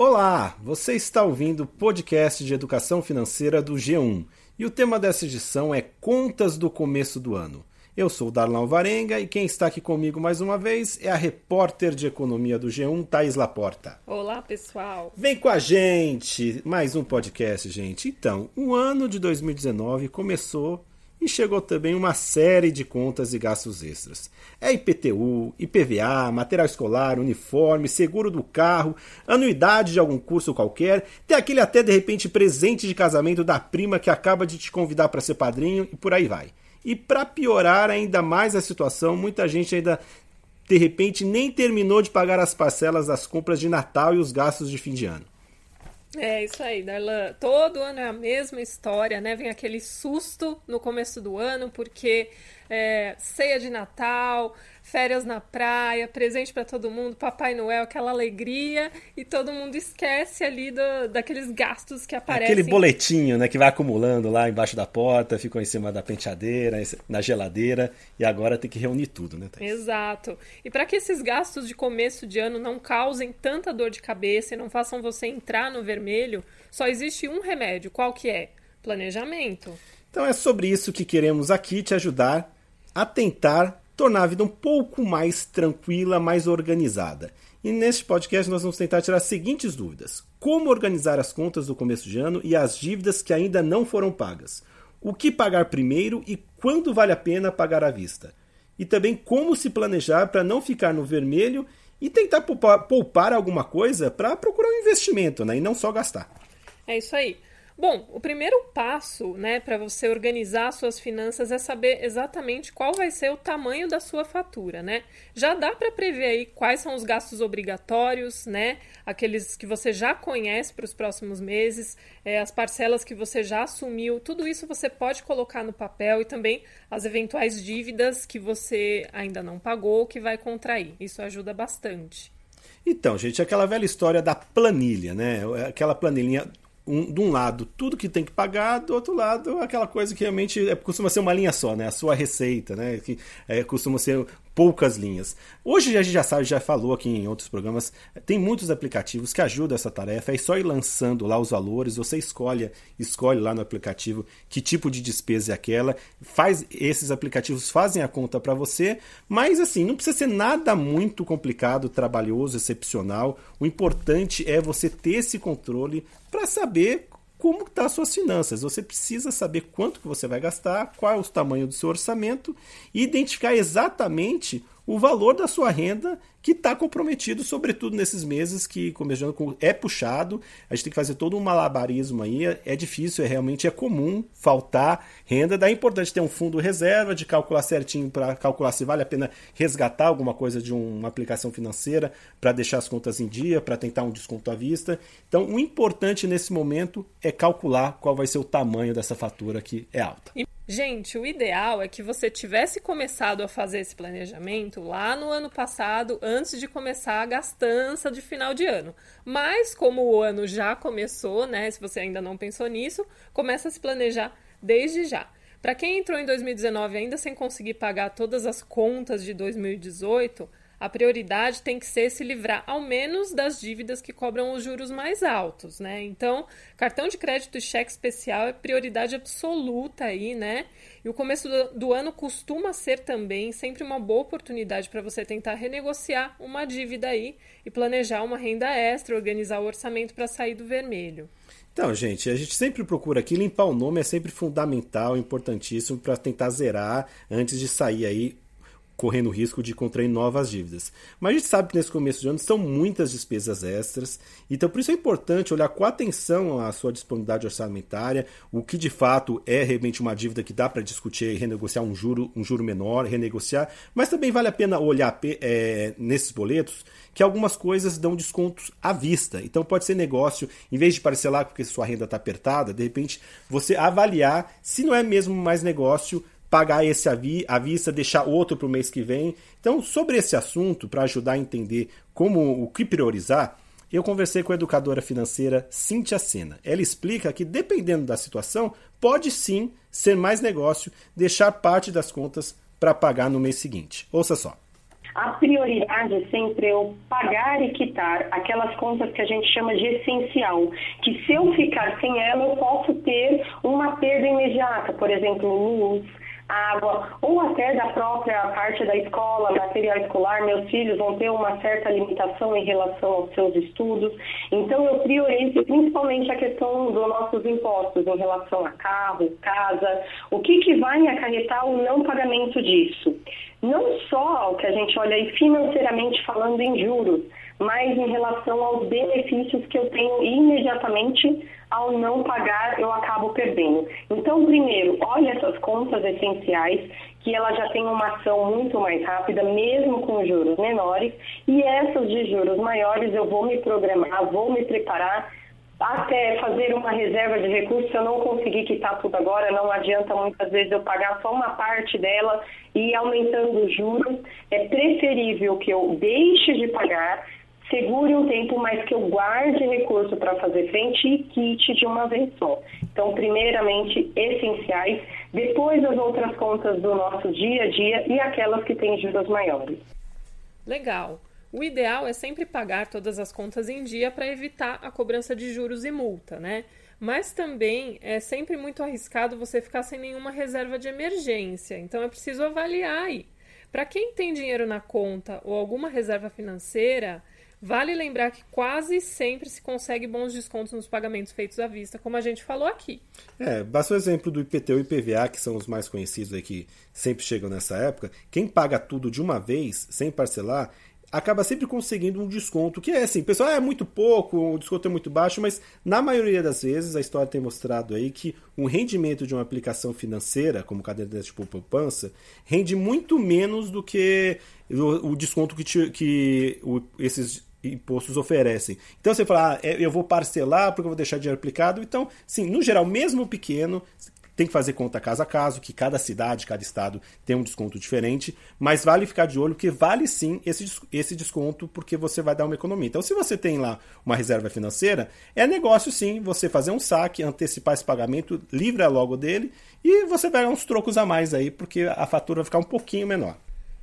Olá, você está ouvindo o podcast de educação financeira do G1 e o tema dessa edição é Contas do Começo do Ano. Eu sou o Darlan Varenga e quem está aqui comigo mais uma vez é a repórter de economia do G1, Thaís Laporta. Olá, pessoal. Vem com a gente! Mais um podcast, gente. Então, o ano de 2019 começou e chegou também uma série de contas e gastos extras. É IPTU, IPVA, material escolar, uniforme, seguro do carro, anuidade de algum curso qualquer, tem aquele até de repente presente de casamento da prima que acaba de te convidar para ser padrinho e por aí vai. E para piorar ainda mais a situação, muita gente ainda de repente nem terminou de pagar as parcelas das compras de Natal e os gastos de fim de ano. É isso aí, Darlan. Todo ano é a mesma história, né? Vem aquele susto no começo do ano, porque é, ceia de Natal, férias na praia, presente para todo mundo, Papai Noel, aquela alegria, e todo mundo esquece ali do, daqueles gastos que aparecem. Aquele boletinho, né, que vai acumulando lá embaixo da porta, ficou em cima da penteadeira, na geladeira, e agora tem que reunir tudo, né, Thaís? Exato. E para que esses gastos de começo de ano não causem tanta dor de cabeça e não façam você entrar no vermelho, só existe um remédio, qual que é? Planejamento. Então é sobre isso que queremos aqui te ajudar a tentar tornar a vida um pouco mais tranquila, mais organizada. E neste podcast nós vamos tentar tirar as seguintes dúvidas: como organizar as contas do começo de ano e as dívidas que ainda não foram pagas? O que pagar primeiro e quando vale a pena pagar à vista? E também como se planejar para não ficar no vermelho e tentar poupar, poupar alguma coisa para procurar um investimento, né? E não só gastar. É isso aí. Bom, o primeiro passo, né, para você organizar suas finanças é saber exatamente qual vai ser o tamanho da sua fatura, né? Já dá para prever aí quais são os gastos obrigatórios, né? Aqueles que você já conhece para os próximos meses, é, as parcelas que você já assumiu, tudo isso você pode colocar no papel e também as eventuais dívidas que você ainda não pagou, que vai contrair. Isso ajuda bastante. Então, gente, aquela velha história da planilha, né? Aquela planilhinha um, de um lado tudo que tem que pagar, do outro lado aquela coisa que realmente é, costuma ser uma linha só, né? A sua receita, né? Que é, costuma ser poucas linhas. Hoje a gente já sabe, já falou aqui em outros programas, tem muitos aplicativos que ajudam essa tarefa. É só ir lançando lá os valores, você escolhe, escolhe lá no aplicativo que tipo de despesa é aquela, faz esses aplicativos fazem a conta para você, mas assim, não precisa ser nada muito complicado, trabalhoso, excepcional. O importante é você ter esse controle para saber como estão tá as suas finanças. Você precisa saber quanto que você vai gastar, qual é o tamanho do seu orçamento e identificar exatamente o valor da sua renda que está comprometido, sobretudo nesses meses que começando com é puxado, a gente tem que fazer todo um malabarismo aí, é difícil, é realmente é comum faltar renda, daí é importante ter um fundo reserva, de calcular certinho para calcular se vale a pena resgatar alguma coisa de uma aplicação financeira para deixar as contas em dia, para tentar um desconto à vista. Então, o importante nesse momento é calcular qual vai ser o tamanho dessa fatura que é alta. Gente, o ideal é que você tivesse começado a fazer esse planejamento lá no ano passado, antes de começar a gastança de final de ano. Mas como o ano já começou, né, se você ainda não pensou nisso, começa a se planejar desde já. Para quem entrou em 2019 ainda sem conseguir pagar todas as contas de 2018, a prioridade tem que ser se livrar ao menos das dívidas que cobram os juros mais altos, né? Então, cartão de crédito e cheque especial é prioridade absoluta aí, né? E o começo do, do ano costuma ser também sempre uma boa oportunidade para você tentar renegociar uma dívida aí e planejar uma renda extra, organizar o orçamento para sair do vermelho. Então, gente, a gente sempre procura aqui limpar o nome é sempre fundamental, importantíssimo para tentar zerar antes de sair aí correndo o risco de contrair novas dívidas. Mas a gente sabe que nesse começo de ano são muitas despesas extras, então por isso é importante olhar com atenção a sua disponibilidade orçamentária, o que de fato é realmente uma dívida que dá para discutir e renegociar um juro, um juro menor, renegociar, mas também vale a pena olhar é, nesses boletos que algumas coisas dão descontos à vista. Então pode ser negócio, em vez de parcelar porque sua renda está apertada, de repente você avaliar se não é mesmo mais negócio pagar esse à vista, deixar outro para o mês que vem. Então, sobre esse assunto, para ajudar a entender como o que priorizar, eu conversei com a educadora financeira Cíntia Sena. Ela explica que, dependendo da situação, pode sim ser mais negócio deixar parte das contas para pagar no mês seguinte. Ouça só. a prioridade sempre é eu pagar e quitar aquelas contas que a gente chama de essencial, que se eu ficar sem ela, eu posso ter uma perda imediata, por exemplo, luz, água, ou até da própria parte da escola, material escolar, meus filhos vão ter uma certa limitação em relação aos seus estudos. Então, eu priorizo principalmente a questão dos nossos impostos em relação a carro, casa, o que, que vai acarretar o não pagamento disso. Não só o que a gente olha aí financeiramente falando em juros, mas em relação aos benefícios que eu tenho imediatamente ao não pagar, eu acabo perdendo. Então, primeiro, olhe essas contas essenciais, que ela já tem uma ação muito mais rápida, mesmo com juros menores, e essas de juros maiores eu vou me programar, vou me preparar até fazer uma reserva de recursos, se eu não conseguir quitar tudo agora, não adianta muitas vezes eu pagar só uma parte dela e aumentando os juros. É preferível que eu deixe de pagar segure um tempo, mas que eu guarde recurso para fazer frente e quite de uma vez só. Então, primeiramente, essenciais, depois as outras contas do nosso dia a dia e aquelas que têm juros maiores. Legal. O ideal é sempre pagar todas as contas em dia para evitar a cobrança de juros e multa, né? Mas também é sempre muito arriscado você ficar sem nenhuma reserva de emergência. Então é preciso avaliar aí. Para quem tem dinheiro na conta ou alguma reserva financeira, Vale lembrar que quase sempre se consegue bons descontos nos pagamentos feitos à vista, como a gente falou aqui. É, basta o exemplo do IPTU e IPVA, que são os mais conhecidos aí que sempre chegam nessa época. Quem paga tudo de uma vez, sem parcelar, acaba sempre conseguindo um desconto, que é assim, pessoal, é muito pouco, o desconto é muito baixo, mas na maioria das vezes a história tem mostrado aí que o rendimento de uma aplicação financeira, como caderneta tipo poupança, rende muito menos do que o, o desconto que, te, que o, esses impostos oferecem. Então você fala, ah, é, eu vou parcelar porque eu vou deixar dinheiro aplicado. Então, sim, no geral, mesmo pequeno, tem que fazer conta caso a caso, que cada cidade, cada estado tem um desconto diferente, mas vale ficar de olho que vale sim esse, esse desconto porque você vai dar uma economia. Então, se você tem lá uma reserva financeira, é negócio sim você fazer um saque, antecipar esse pagamento, livra logo dele e você vai uns trocos a mais aí, porque a fatura vai ficar um pouquinho menor.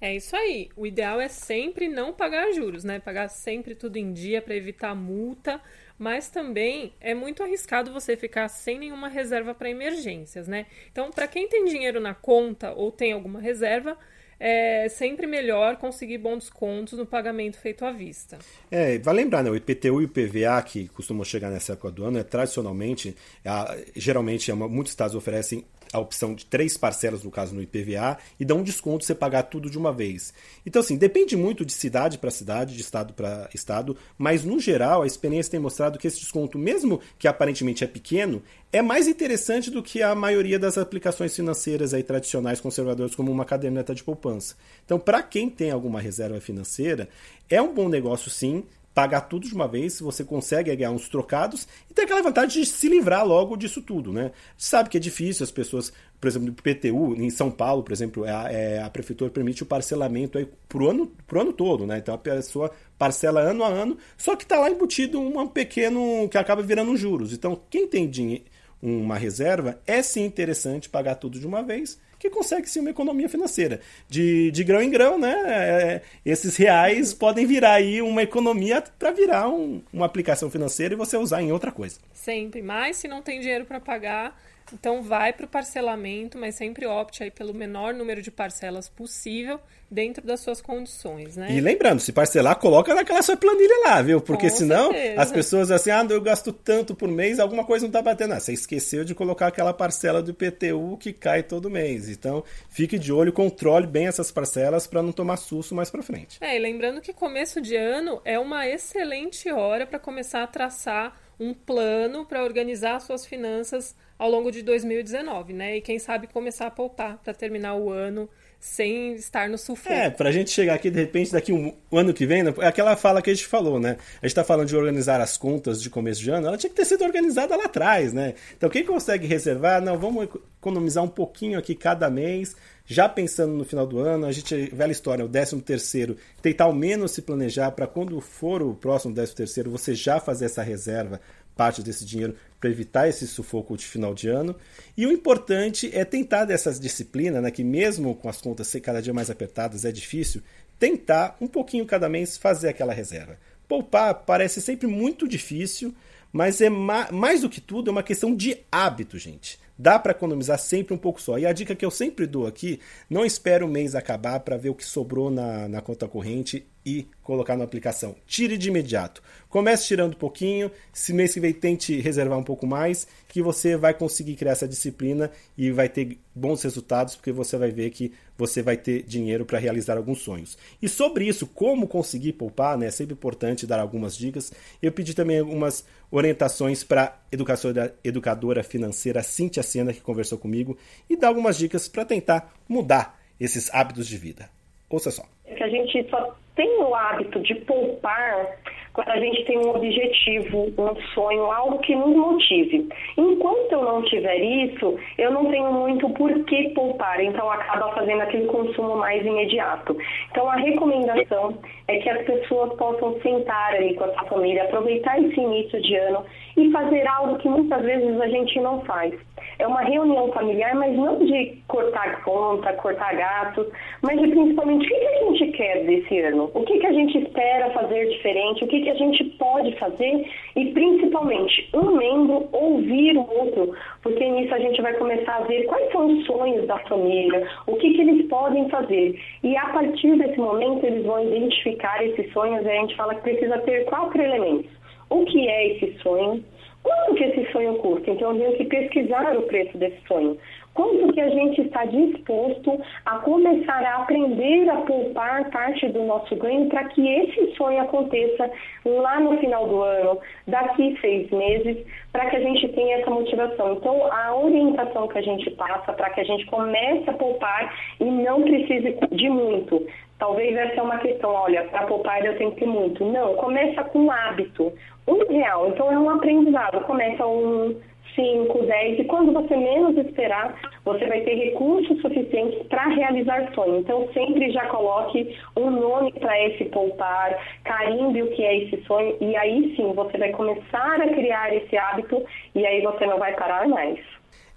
É isso aí. O ideal é sempre não pagar juros, né? Pagar sempre tudo em dia para evitar multa, mas também é muito arriscado você ficar sem nenhuma reserva para emergências, né? Então, para quem tem dinheiro na conta ou tem alguma reserva, é sempre melhor conseguir bons descontos no pagamento feito à vista. É, vai lembrar, né? O IPTU e o PVA, que costumam chegar nessa época do ano, é tradicionalmente, é, geralmente, é muitos estados oferecem a opção de três parcelas, no caso no IPVA, e dá um desconto você pagar tudo de uma vez. Então, assim, depende muito de cidade para cidade, de estado para estado, mas no geral a experiência tem mostrado que esse desconto, mesmo que aparentemente é pequeno, é mais interessante do que a maioria das aplicações financeiras aí tradicionais conservadoras, como uma caderneta de poupança. Então, para quem tem alguma reserva financeira, é um bom negócio sim, pagar tudo de uma vez, você consegue ganhar uns trocados e tem aquela vantagem de se livrar logo disso tudo, né? Sabe que é difícil, as pessoas, por exemplo, no PTU, em São Paulo, por exemplo, é a, é, a prefeitura permite o parcelamento aí pro ano, pro ano todo, né? Então a pessoa parcela ano a ano, só que está lá embutido um pequeno que acaba virando juros. Então, quem tem dinheiro, uma reserva, é sim interessante pagar tudo de uma vez que consegue sim uma economia financeira. De, de grão em grão, né? É, esses reais podem virar aí uma economia para virar um, uma aplicação financeira e você usar em outra coisa. Sempre. Mas se não tem dinheiro para pagar, então vai para o parcelamento, mas sempre opte aí pelo menor número de parcelas possível dentro das suas condições, né? E lembrando, se parcelar, coloca naquela sua planilha lá, viu? Porque Com senão certeza. as pessoas assim, ah, eu gasto tanto por mês, alguma coisa não tá batendo. Ah, você esqueceu de colocar aquela parcela do IPTU que cai todo mês. Então, fique de olho, controle bem essas parcelas para não tomar susto mais para frente. É, e lembrando que começo de ano é uma excelente hora para começar a traçar um plano para organizar suas finanças ao longo de 2019, né? E quem sabe começar a poupar para terminar o ano sem estar no sufoco. É, pra gente chegar aqui, de repente, daqui um ano que vem, né, é aquela fala que a gente falou, né? A gente tá falando de organizar as contas de começo de ano, ela tinha que ter sido organizada lá atrás, né? Então, quem consegue reservar, não, vamos economizar um pouquinho aqui cada mês, já pensando no final do ano, a gente, velha história, o 13 terceiro, tentar ao menos se planejar para quando for o próximo 13 terceiro, você já fazer essa reserva parte desse dinheiro para evitar esse sufoco de final de ano. E o importante é tentar dessas disciplinas, né, que mesmo com as contas ser cada dia mais apertadas é difícil, tentar, um pouquinho cada mês, fazer aquela reserva. Poupar parece sempre muito difícil, mas é ma mais do que tudo é uma questão de hábito, gente. Dá para economizar sempre um pouco só. E a dica que eu sempre dou aqui: não espere o mês acabar para ver o que sobrou na, na conta corrente e colocar na aplicação. Tire de imediato. Comece tirando um pouquinho, se mês que vem tente reservar um pouco mais, que você vai conseguir criar essa disciplina e vai ter bons resultados, porque você vai ver que você vai ter dinheiro para realizar alguns sonhos. E sobre isso, como conseguir poupar, né? É sempre importante dar algumas dicas. Eu pedi também algumas orientações para educadora, educadora financeira Cintia Sena, que conversou comigo, e dar algumas dicas para tentar mudar esses hábitos de vida. Ouça só. É que a gente só tem o hábito de poupar quando a gente tem um objetivo, um sonho, algo que nos motive. Enquanto eu não tiver isso, eu não tenho muito por que poupar, então acaba fazendo aquele consumo mais imediato. Então a recomendação é que as pessoas possam sentar ali com a sua família, aproveitar esse início de ano e fazer algo que muitas vezes a gente não faz. É uma reunião familiar, mas não de cortar conta, cortar gastos, mas de principalmente o que, a gente quer desse ano, o que, que a gente espera fazer diferente, o que, que a gente pode fazer e principalmente um membro ouvir o outro, porque nisso a gente vai começar a ver quais são os sonhos da família, o que, que eles podem fazer. E a partir desse momento eles vão identificar esses sonhos e a gente fala que precisa ter quatro elementos. O que é esse sonho? Quanto que esse sonho custa? Então, eu tenho que pesquisar o preço desse sonho. Quanto que a gente está disposto a começar a aprender a poupar parte do nosso ganho para que esse sonho aconteça lá no final do ano, daqui seis meses, para que a gente tenha essa motivação. Então, a orientação que a gente passa para que a gente comece a poupar e não precise de muito. Talvez essa é uma questão, olha, para poupar eu tenho que ter muito. Não, começa com um hábito. Um real, então é um aprendizado. Começa um, 5, 10, e quando você menos esperar, você vai ter recursos suficientes para realizar sonho. Então, sempre já coloque um nome para esse poupar, carimbe o que é esse sonho, e aí sim você vai começar a criar esse hábito, e aí você não vai parar mais.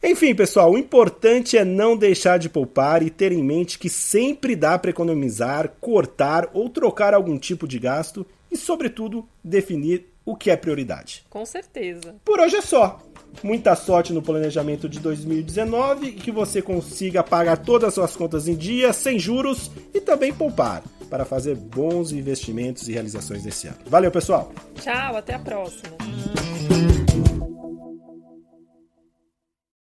Enfim, pessoal, o importante é não deixar de poupar e ter em mente que sempre dá para economizar, cortar ou trocar algum tipo de gasto e, sobretudo, definir o que é prioridade. Com certeza. Por hoje é só. Muita sorte no planejamento de 2019 e que você consiga pagar todas as suas contas em dia, sem juros e também poupar para fazer bons investimentos e realizações nesse ano. Valeu, pessoal! Tchau, até a próxima!